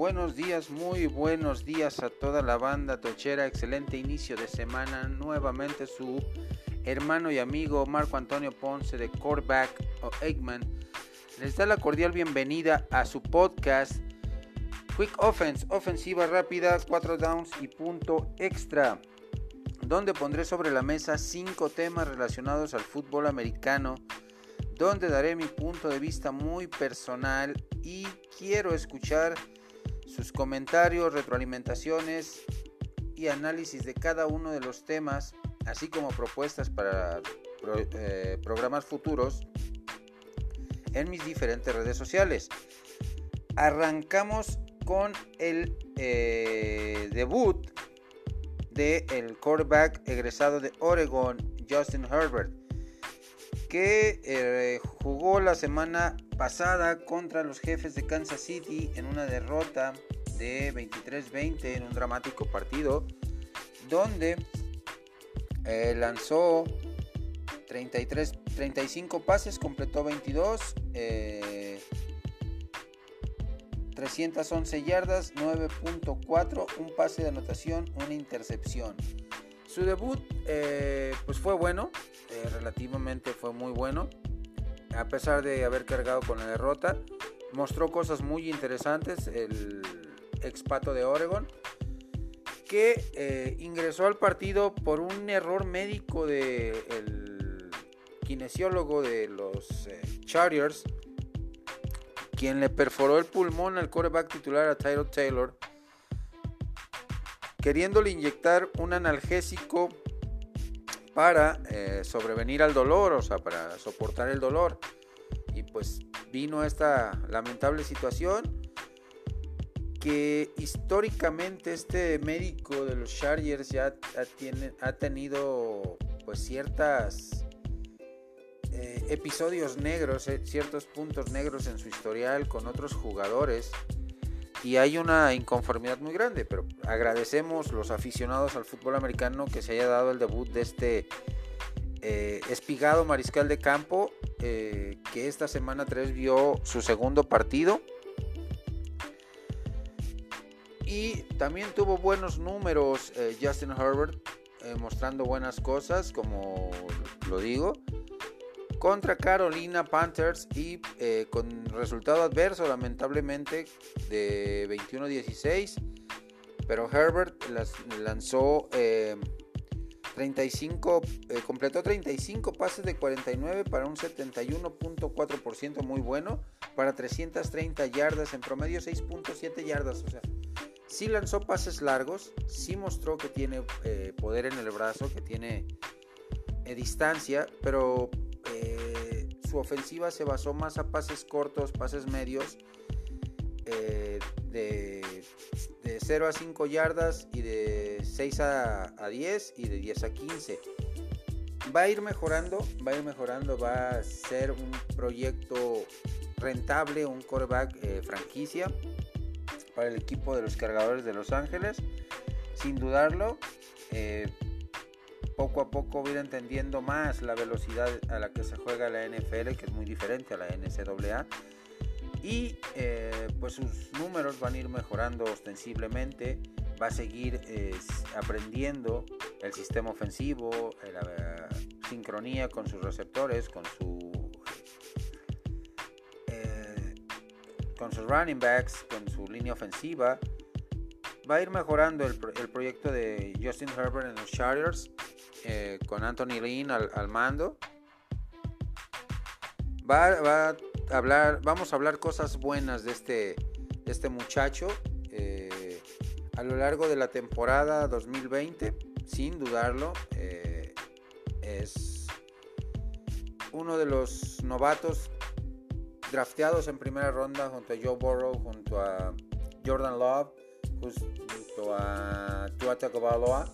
buenos días, muy buenos días a toda la banda tochera. Excelente inicio de semana. Nuevamente su hermano y amigo Marco Antonio Ponce de Coreback o Eggman les da la cordial bienvenida a su podcast Quick Offense, ofensiva rápida, 4 downs y punto extra, donde pondré sobre la mesa 5 temas relacionados al fútbol americano donde daré mi punto de vista muy personal y quiero escuchar sus comentarios, retroalimentaciones y análisis de cada uno de los temas, así como propuestas para eh, programas futuros en mis diferentes redes sociales. Arrancamos con el eh, debut del el quarterback egresado de Oregon, Justin Herbert que eh, jugó la semana pasada contra los jefes de Kansas City en una derrota de 23-20 en un dramático partido donde eh, lanzó 33, 35 pases, completó 22, 311 eh, yardas, 9.4, un pase de anotación, una intercepción. Su debut pues fue bueno, eh, relativamente fue muy bueno. A pesar de haber cargado con la derrota, mostró cosas muy interesantes el expato de Oregon, que eh, ingresó al partido por un error médico del kinesiólogo de los eh, Chargers, quien le perforó el pulmón al quarterback titular a Tyler Taylor, queriéndole inyectar un analgésico para eh, sobrevenir al dolor, o sea, para soportar el dolor. Y pues vino esta lamentable situación que históricamente este médico de los Chargers ya ha, tenido pues ciertas eh, episodios negros, eh, ciertos puntos negros en su historial con otros jugadores y hay una inconformidad muy grande, pero agradecemos los aficionados al fútbol americano que se haya dado el debut de este eh, espigado mariscal de campo eh, que esta semana 3 vio su segundo partido. Y también tuvo buenos números eh, Justin Herbert mostrando buenas cosas como lo digo contra Carolina Panthers y eh, con resultado adverso lamentablemente de 21-16. Pero Herbert lanzó 35, eh, eh, completó 35 pases de 49 para un 71.4% muy bueno, para 330 yardas, en promedio 6.7 yardas. O sea, sí lanzó pases largos, sí mostró que tiene poder en el brazo, que tiene distancia, pero su ofensiva se basó más a pases cortos, pases medios, eh, de, 0 a 5 yardas y de 6 a, 10 y de 10 a 15. Va a ir mejorando, va a ir mejorando, va a ser un proyecto rentable, un coreback eh, franquicia para el equipo de los cargadores de Los Ángeles, sin dudarlo. Eh, poco a poco ir entendiendo más la velocidad a la que se juega la NFL, que es muy diferente a la NCAA. Y eh, pues sus números van a ir mejorando ostensiblemente, va a seguir eh, aprendiendo el sistema ofensivo, eh, la sincronía con sus receptores, con su con sus running backs, con su línea ofensiva. Va a ir mejorando el, el proyecto de Justin Herbert en los Chargers eh, con Anthony Lynn al, mando. Va, a hablar, vamos a hablar cosas buenas de este, este muchacho eh, a lo largo de la temporada 2020, sin dudarlo. Eh, es uno de los novatos drafteados en primera ronda junto a Joe Burrow, junto a Jordan Love, junto a Tua Tagovailoa,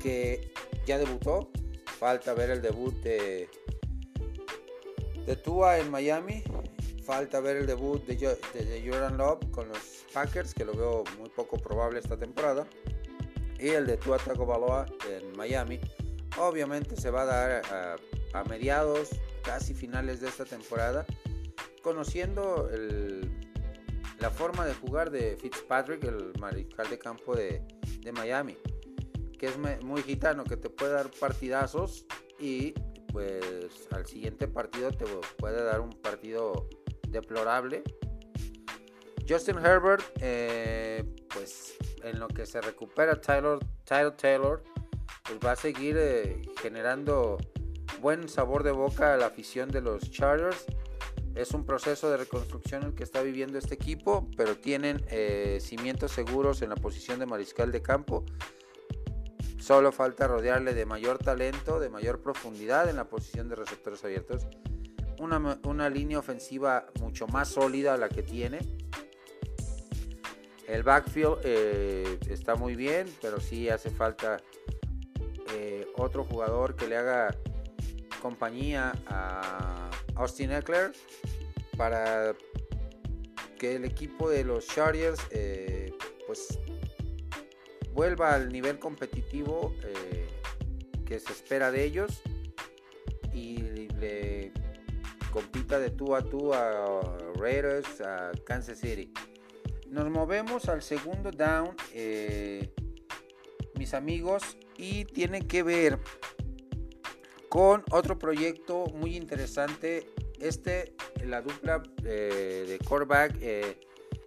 que ya debutó. Falta ver el debut de, de Tua en Miami. Falta ver el debut de, de, Jordan Love con los Packers, que lo veo muy poco probable esta temporada. Y el de Tua Tagovailoa en Miami. Obviamente se va a dar a, a mediados, casi finales de esta temporada, conociendo el, la forma de jugar de Fitzpatrick, el mariscal de campo de, de Miami, que es muy gitano, que te puede dar partidazos y pues al siguiente partido te puede dar un partido deplorable. Justin Herbert, eh, pues en lo que se recupera Tyler, Tyler Taylor, pues va a seguir eh, generando buen sabor de boca a la afición de los Chargers. Es un proceso de reconstrucción el que está viviendo este equipo, pero tienen eh, cimientos seguros en la posición de mariscal de campo. Solo falta rodearle de mayor talento, de mayor profundidad en la posición de receptores abiertos. Una, una línea ofensiva mucho más sólida a la que tiene. El backfield eh, está muy bien, pero sí hace falta eh, otro jugador que le haga compañía a Austin Eckler para que el equipo de los Chargers eh, pues vuelva al nivel competitivo eh, que se espera de ellos y le compita de tú a tú a Raiders, a Kansas City. Nos movemos al segundo down, eh, mis amigos, y tiene que ver con otro proyecto muy interesante. Este, la dupla eh, de quarterback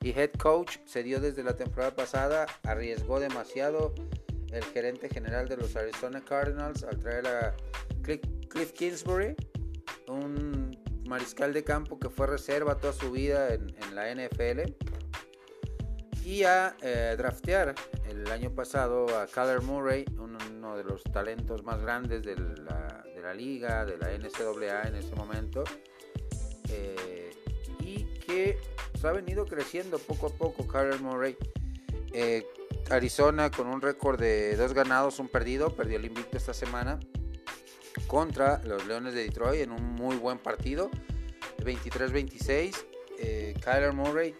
y head coach se dio desde la temporada pasada, arriesgó demasiado el gerente general de los Arizona Cardinals al traer a Cliff Kingsbury, un mariscal de campo que fue reserva toda su vida en, la NFL, y a eh, draftear el año pasado a Kyler Murray, uno de los talentos más grandes de la, de la liga, de la NCAA en ese momento, eh, ha venido creciendo poco a poco Kyler Murray. Eh, Arizona con un récord de dos ganados, un perdido, perdió el invicto esta semana contra los Leones de Detroit en un muy buen partido, 23-26. Eh, Kyler Murray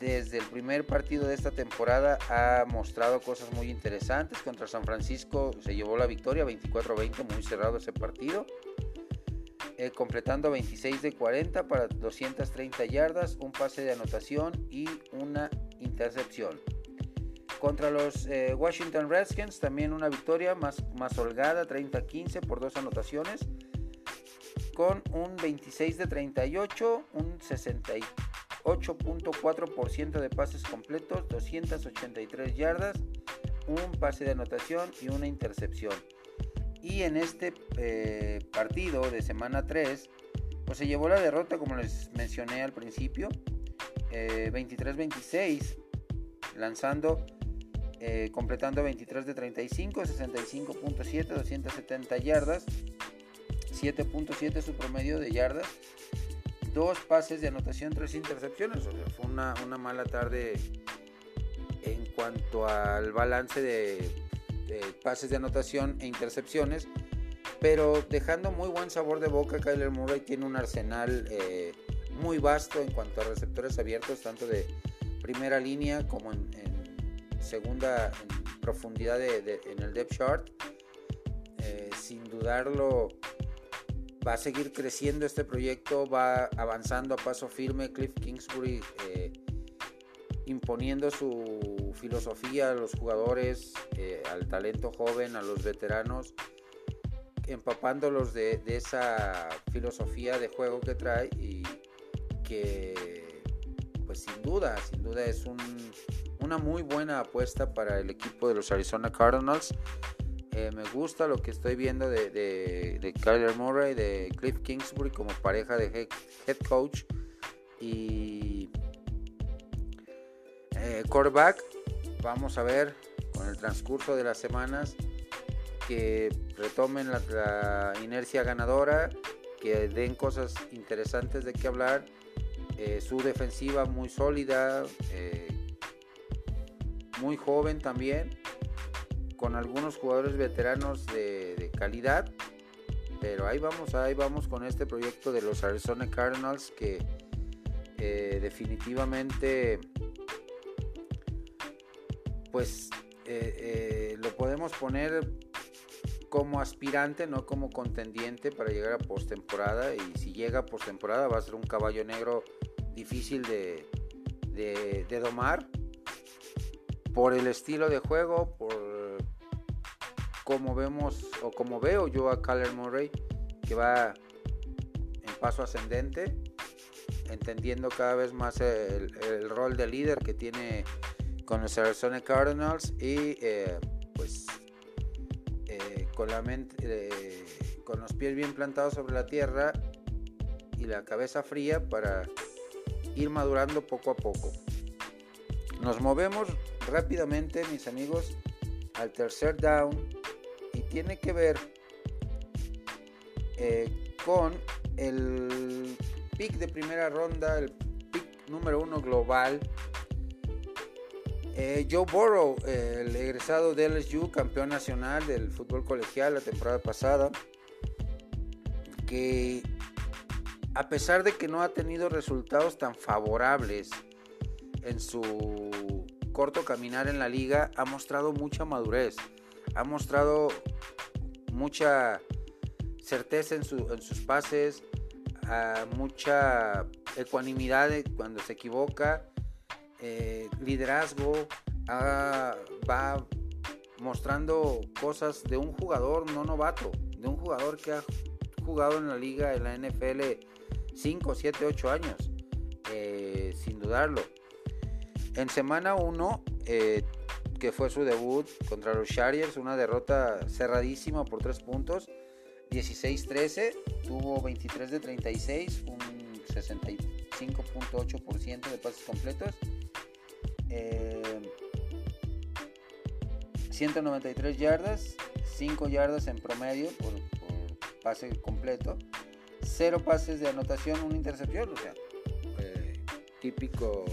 desde el primer partido de esta temporada ha mostrado cosas muy interesantes. Contra San Francisco se llevó la victoria 24-20, muy cerrado ese partido. Eh, completando 26 de 40 para 230 yardas, un pase de anotación y una intercepción. Contra los eh, Washington Redskins también una victoria más, más holgada, 30-15 por dos anotaciones, con un 26 de 38, un 68.4% de pases completos, 283 yardas, un pase de anotación y una intercepción. Y en este eh, partido de semana 3, pues se llevó la derrota, como les mencioné al principio, 23-26, eh, lanzando, eh, completando 23 de 35, 65.7, 270 yardas, 7.7 su promedio de yardas, dos pases de anotación, tres intercepciones. fue una, una mala tarde en cuanto al balance de pases de anotación e intercepciones, pero dejando muy buen sabor de boca, Kyler Murray tiene un arsenal eh, muy vasto en cuanto a receptores abiertos, tanto de primera línea como en, segunda profundidad en el depth chart. Eh, sin dudarlo, va a seguir creciendo este proyecto, va avanzando a paso firme. Cliff Kingsbury eh, imponiendo su filosofía a los jugadores, eh, al talento joven, a los veteranos, empapándolos de, esa filosofía de juego que trae y que pues sin duda, sin duda es una muy buena apuesta para el equipo de los Arizona Cardinals. Eh, me gusta lo que estoy viendo de, de, Kyler Murray, de Cliff Kingsbury como pareja de head coach. Y eh, quarterback, vamos a ver con el transcurso de las semanas que retomen la, inercia ganadora, que den cosas interesantes de qué hablar. Eh, su defensiva muy sólida, eh, muy joven también, con algunos jugadores veteranos de, de, calidad. Pero ahí vamos, ahí vamos con este proyecto de los Arizona Cardinals que definitivamente pues eh, eh, lo podemos poner como aspirante, no como contendiente para llegar a postemporada. Y si llega a postemporada va a ser un caballo negro difícil de, domar por el estilo de juego, por como vemos o como veo yo a Kyler Murray que va en paso ascendente, entendiendo cada vez más el, rol de líder que tiene con los Arizona Cardinals y eh, pues eh, con la eh, con los pies bien plantados sobre la tierra y la cabeza fría para ir madurando poco a poco. Nos movemos rápidamente, mis amigos, al tercer down y tiene que ver con el pick de primera ronda, el pick número uno global. Eh, Joe Burrow, el egresado de LSU, campeón nacional del fútbol colegial la temporada pasada, que a pesar de que no ha tenido resultados tan favorables en su corto caminar en la liga, ha mostrado mucha madurez ha mostrado mucha certeza en, sus pases, mucha ecuanimidad cuando se equivoca, eh, liderazgo, va mostrando cosas de un jugador no novato, de un jugador que ha jugado en la liga, en la NFL 5, 7, 8 años, eh, sin dudarlo. En semana 1 que fue su debut contra los Chargers, una derrota cerradísima por 3 puntos, 16-13, tuvo 23 de 36, un 65.8% de pases completos, 193 eh, yardas, 5 yardas en promedio por, pase completo, 0 pases de anotación, una intercepción, o sea, eh, típico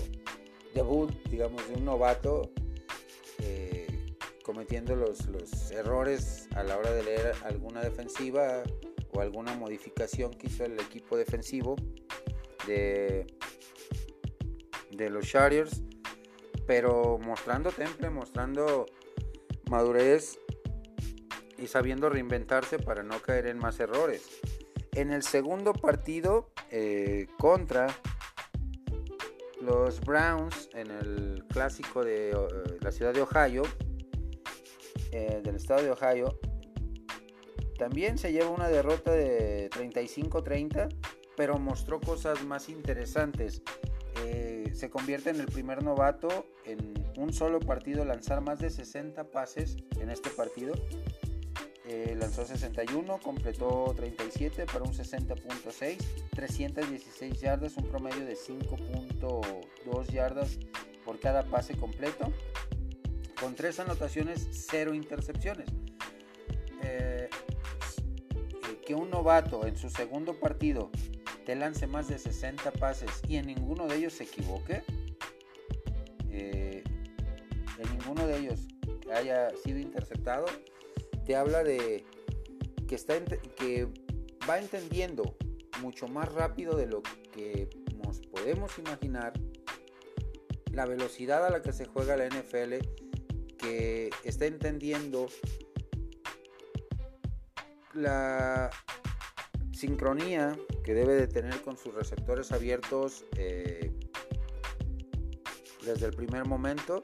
debut, digamos, de un novato cometiendo los, los, errores a la hora de leer alguna defensiva o alguna modificación que hizo el equipo defensivo de, de los Chargers, pero mostrando temple, mostrando madurez y sabiendo reinventarse para no caer en más errores. En el segundo partido eh, contra los Browns en el clásico de eh, la ciudad de Ohio, eh, del estado de Ohio, también se lleva una derrota de 35-30, pero mostró cosas más interesantes. Eh, se convierte en el primer novato en un solo partido lanzar más de 60 pases en este partido. Eh, lanzó 61, completó 37 para un 60.6, 316 yardas, un promedio de 5.2 yardas por cada pase completo con tres anotaciones, cero intercepciones. Eh, que un novato en su segundo partido te lance más de 60 pases y en ninguno de ellos se equivoque, eh, en ninguno de ellos haya sido interceptado, te habla de que, está que va entendiendo mucho más rápido de lo que nos podemos imaginar la velocidad a la que se juega la NFL que está entendiendo la sincronía que debe de tener con sus receptores abiertos eh, desde el primer momento,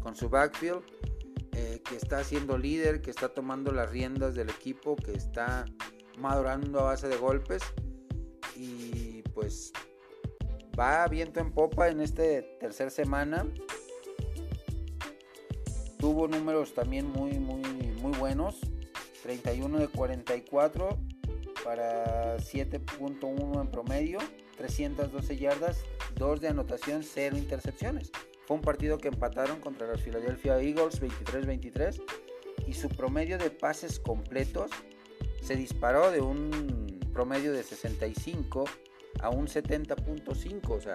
con su backfield, eh, que está siendo líder, que está tomando las riendas del equipo, que está madurando a base de golpes. Y pues va viento en popa en esta tercera semana. Tuvo números también muy, muy, muy buenos. 31 de 44 para 7.1 en promedio, 312 yardas, 2 de anotación, 0 intercepciones. Fue un partido que empataron contra los Philadelphia Eagles 23-23 y su promedio de pases completos se disparó de un promedio de 65 a un 70.5, o sea,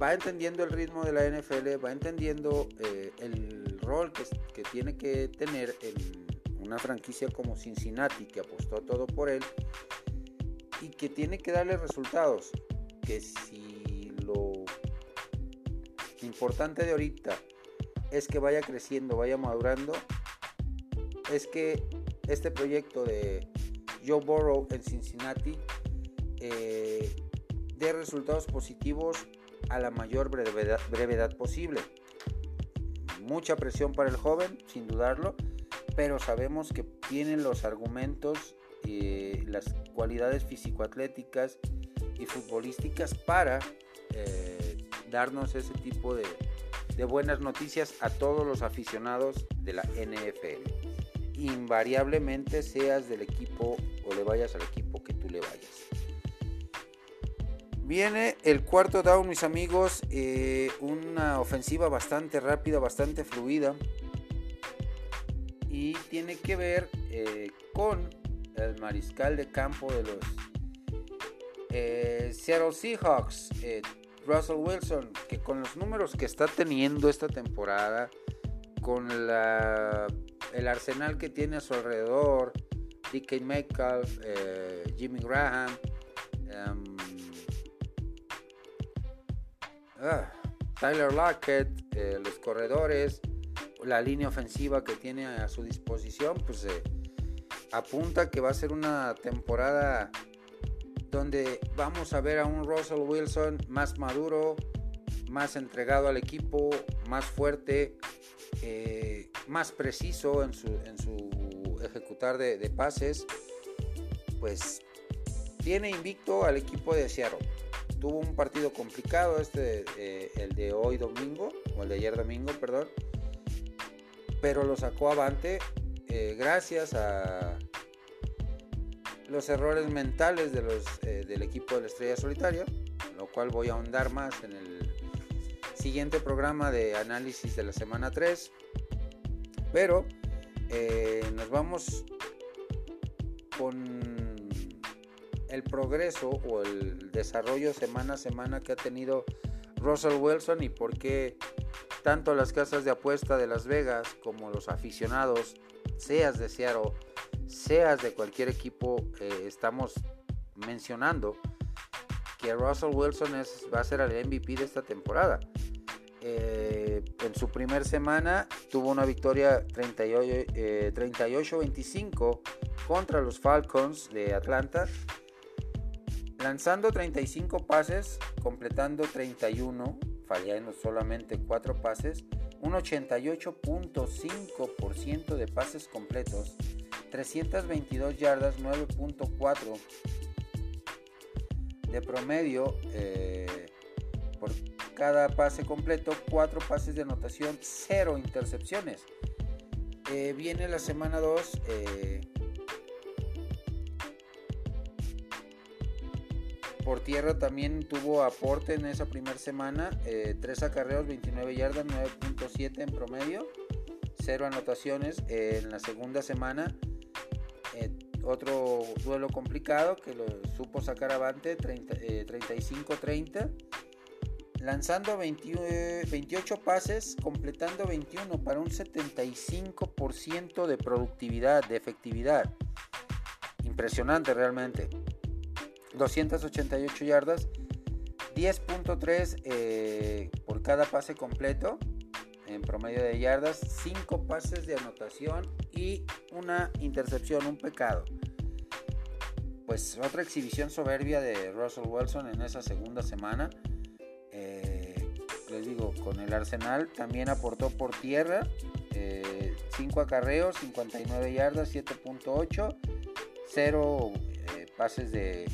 va entendiendo el ritmo de la NFL, va entendiendo eh, el rol que, que, tiene que tener en una franquicia como Cincinnati, que apostó todo por él, y que tiene que darle resultados. Que si lo importante de ahorita es que vaya creciendo, vaya madurando, es que este proyecto de Joe Burrow en Cincinnati eh, dé resultados positivos a la mayor brevedad, posible. Mucha presión para el joven, sin dudarlo, pero sabemos que tiene los argumentos y las cualidades físico-atléticas y futbolísticas para eh, darnos ese tipo de, de buenas noticias a todos los aficionados de la NFL. Invariablemente seas del equipo o le vayas al equipo que tú le vayas. Viene el cuarto down, mis amigos. Eh, una ofensiva bastante rápida, bastante fluida. Y tiene que ver eh, con el mariscal de campo de los eh, Seattle Seahawks, Russell Wilson, que con los números que está teniendo esta temporada, con el arsenal que tiene a su alrededor, DK Metcalf, Jimmy Graham, em, Ah, Tyler Lockett, eh, los corredores, la línea ofensiva que tiene a su disposición, pues eh, apunta que va a ser una temporada donde vamos a ver a un Russell Wilson más maduro, más entregado al equipo, más fuerte, eh, más preciso en su, en su ejecutar de, pases. Pues tiene invicto al equipo de Seattle tuvo un partido complicado, este, eh, el de hoy domingo, o el de ayer domingo, perdón, pero lo sacó avante eh, gracias a los errores mentales de los, eh, del equipo de la Estrella Solitaria, lo cual voy a ahondar más en el siguiente programa de análisis de la semana 3, pero nos vamos con el progreso o el desarrollo semana a semana que ha tenido Russell Wilson y por qué tanto las casas de apuesta de Las Vegas como los aficionados, seas de Seattle, seas de cualquier equipo, estamos mencionando que Russell Wilson es, va a ser el MVP de esta temporada. Eh, en su primer semana tuvo una victoria 38-25 eh, contra los Falcons de Atlanta Lanzando 35 pases, completando 31, fallando solamente 4 pases, un 88.5% de pases completos, 322 yardas, 9.4 de promedio eh, por cada pase completo, 4 pases de anotación, 0 intercepciones. Eh, viene la semana 2. Por tierra también tuvo aporte en esa primera semana, 3 eh, acarreos, 29 yardas, 9.7 en promedio, 0 anotaciones. en la segunda semana, eh, otro duelo complicado que supo sacar avante, 35-30 eh, lanzando 28 pases, completando 21 para un 75% de productividad, de efectividad. Impresionante realmente. 288 yardas, 10.3 eh, por cada pase completo en promedio de yardas, 5 pases de anotación y una intercepción, un pecado. Pues otra exhibición soberbia de Russell Wilson en esa segunda semana. Eh, les digo, con el Arsenal también aportó por tierra 5 eh, acarreos, 59 yardas, 7.8, 0 pases de,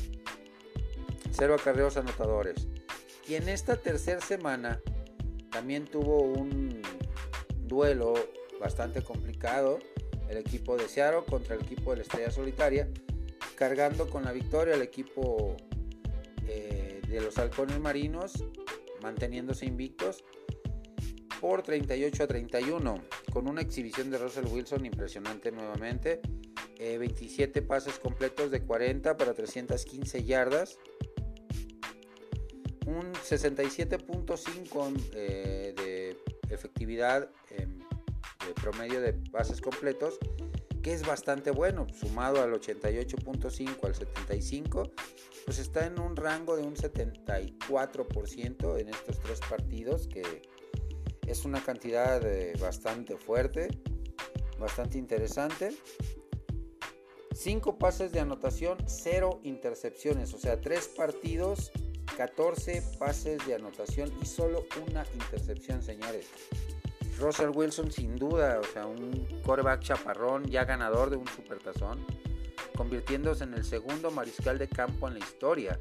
cero acarreos anotadores. Y en esta tercera semana también tuvo un duelo bastante complicado el equipo de Seattle contra el equipo de la Estrella Solitaria, cargando con la victoria el equipo eh, de los Halcones Marinos, manteniéndose invictos por 38 a 31, con una exhibición de Russell Wilson impresionante nuevamente, 27 eh, pases completos de 40 para 315 yardas, un 67.5 eh, de efectividad en, de promedio de pases completos, que es bastante bueno, sumado al 88.5 al 75, pues está en un rango de un 74% en estos tres partidos, que es una cantidad eh, bastante fuerte, bastante interesante. 5 pases de anotación, 0 intercepciones, o sea, 3 partidos 14 pases de anotación y solo una intercepción, señores. Russell Wilson sin duda, o sea, un quarterback chaparrón, ya ganador de un supertazón, convirtiéndose en el segundo mariscal de campo en la historia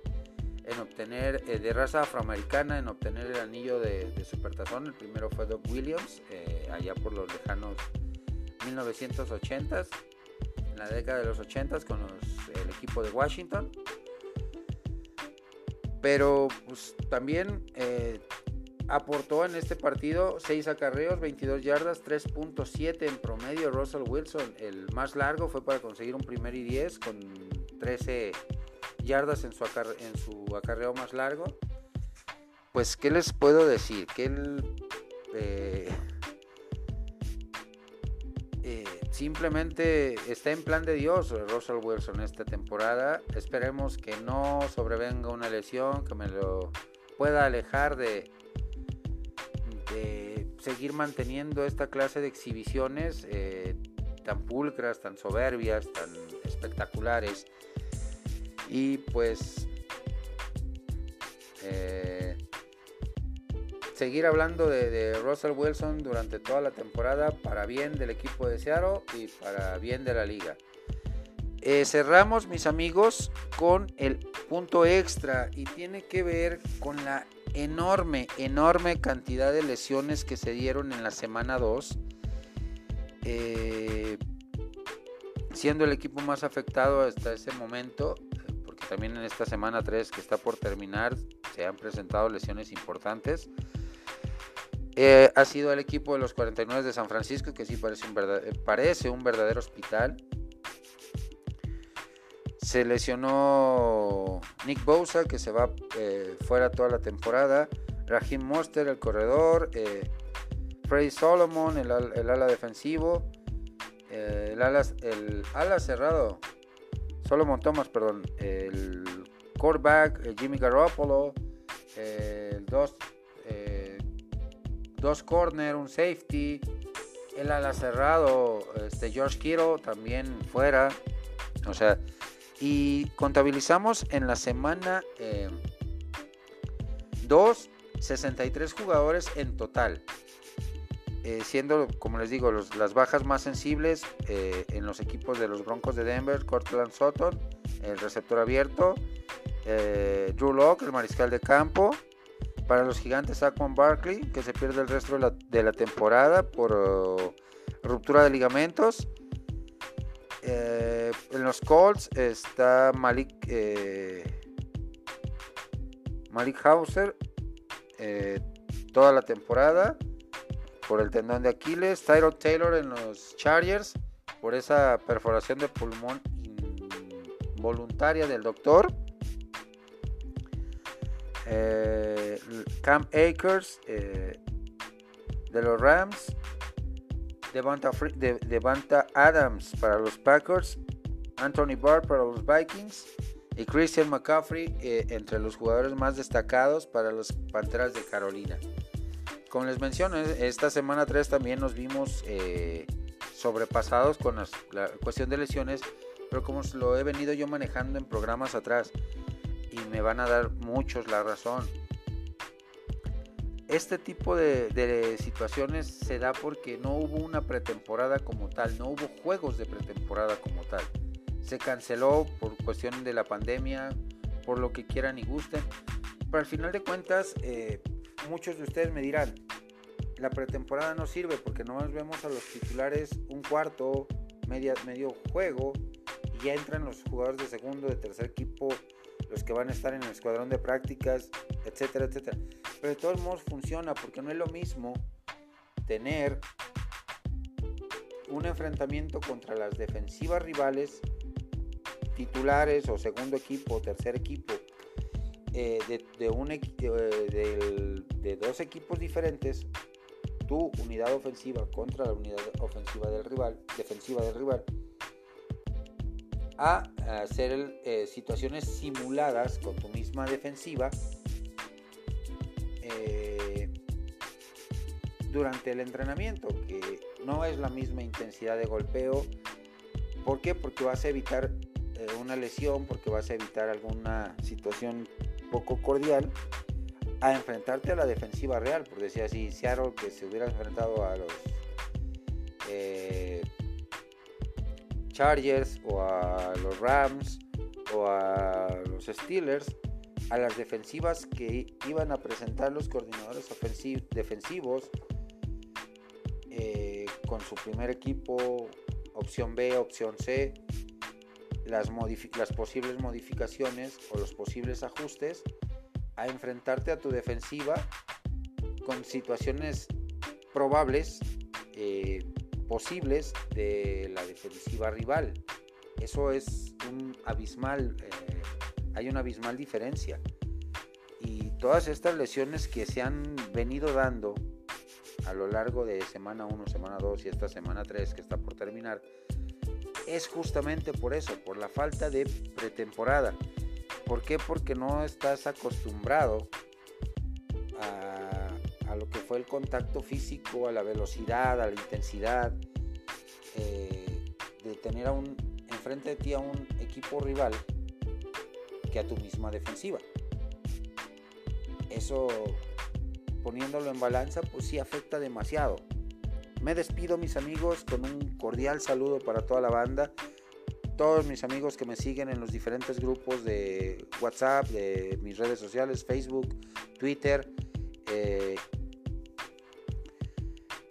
en obtener eh, de raza afroamericana en obtener el anillo de, supertazón. El primero fue Doug Williams, eh, allá por los lejanos 1980s, en la década de los 80s con el equipo de Washington. Pero pues, también eh, aportó en este partido 6 acarreos, 22 yardas, 3.7 en promedio. Russell Wilson, el más largo, fue para conseguir un primer y 10 con 13 yardas en su, en su acarreo más largo. Pues, ¿qué les puedo decir? Que él eh, simplemente está en plan de Dios, Russell Wilson, esta temporada. Esperemos que no sobrevenga una lesión, que me lo pueda alejar de, seguir manteniendo esta clase de exhibiciones eh, tan pulcras, tan soberbias, tan espectaculares. Y pues eh, seguir hablando de, Russell Wilson durante toda la temporada para bien del equipo de Seattle y para bien de la liga. Eh, cerramos mis amigos con el punto extra y tiene que ver con la enorme, enorme cantidad de lesiones que se dieron en la semana 2. Eh, siendo el equipo más afectado hasta ese momento, porque también en esta semana 3 que está por terminar se han presentado lesiones importantes. Eh, ha sido el equipo de los 49 de San Francisco, que sí parece un, parece un verdadero hospital. Se lesionó Nick Bosa, que se va eh, fuera toda la temporada. Raheem Monster, el corredor. Eh, Freddy Solomon, el, ala defensivo. Eh, el, ala, el ala cerrado. Solomon Thomas, perdón. El quarterback, Jimmy Garoppolo. el dos, dos corner, un safety. El ala cerrado, este George Kittle, también fuera. O sea, y contabilizamos en la semana 2, eh, 63 jugadores en total. Eh, siendo, como les digo, las bajas más sensibles eh, en los equipos de los Broncos de Denver, Cortland Sutton, el receptor abierto, Drew Locke, el mariscal de campo, para los gigantes Saquon Barkley, que se pierde el resto de la, temporada por uh, ruptura de ligamentos, eh, en los Colts está Malik, eh, Malik Hauser eh, toda la temporada por el tendón de Aquiles. Tyrod Taylor en los Chargers por esa perforación de pulmón involuntaria del doctor. Cam Akers de los Rams Devonta, Adams para los Packers, Anthony Barr para los Vikings y Christian McCaffrey eh, entre los jugadores más destacados para los Panteras de Carolina. Como les menciono, esta semana 3 también nos vimos eh, sobrepasados con la cuestión de lesiones, pero como lo he venido yo manejando en programas atrás y me van a dar muchos la razón este tipo de, situaciones se da porque no hubo una pretemporada como tal, no hubo juegos de pretemporada como tal. Se canceló por cuestión de la pandemia, por lo que quieran y gusten. Pero al final de cuentas, eh, muchos de ustedes me dirán, la pretemporada no sirve porque nomás vemos a los titulares un cuarto, media, medio juego y ya entran los jugadores de segundo, de tercer equipo los que van a estar en el escuadrón de prácticas, etcétera, etcétera. Pero de todos modos funciona porque no es lo mismo tener un enfrentamiento contra las defensivas rivales, titulares o segundo equipo o tercer equipo, eh, de, un, eh, de, de dos equipos diferentes, tu unidad ofensiva contra la unidad ofensiva del rival, defensiva del rival, a hacer eh, situaciones simuladas con tu misma defensiva eh, durante el entrenamiento, que no es la misma intensidad de golpeo. ¿Por qué? Porque vas a evitar eh, una lesión, porque vas a evitar alguna situación poco cordial a enfrentarte a la defensiva real. Por decir así, Seattle que se hubiera enfrentado a los Chargers o a los Rams o a los Steelers, a las defensivas que iban a presentar los coordinadores defensivos eh, con su primer equipo, opción B, opción C, las, posibles modificaciones o los posibles ajustes a enfrentarte a tu defensiva con situaciones probables, eh, posibles de la defensiva rival. Eso es un abismal, eh, hay una abismal diferencia. Y todas estas lesiones que se han venido dando a lo largo de semana 1, semana 2 y esta semana 3 que está por terminar, es justamente por eso, por la falta de pretemporada. ¿Por qué? Porque no estás acostumbrado fue el contacto físico, a la velocidad, a la intensidad, eh, de tener a un, enfrente de ti a un equipo rival que a tu misma defensiva. Eso, poniéndolo en balanza, pues sí afecta demasiado. Me despido mis amigos con un cordial saludo para toda la banda todos mis amigos que me siguen en los diferentes grupos de WhatsApp, de mis redes sociales, Facebook, Twitter. Eh,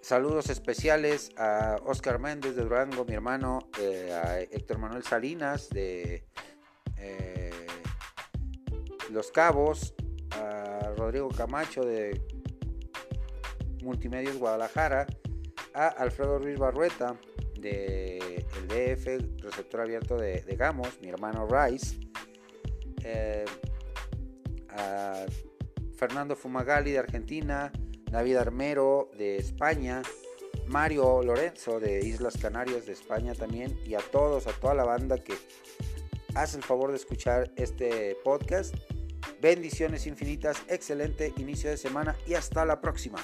saludos especiales a Oscar Méndez de Durango, mi hermano, eh, a Héctor Manuel Salinas de eh, Los Cabos, a Rodrigo Camacho de Multimedios Guadalajara, a Alfredo Ruiz Barrueta de el DF, receptor abierto de, Gamos, mi hermano Rice, eh, a Fernando Fumagalli de Argentina, David Armero de España, Mario Lorenzo de Islas Canarias de España también, y a todos, a toda la banda que hace el favor de escuchar este podcast. Bendiciones infinitas, excelente inicio de semana y hasta la próxima.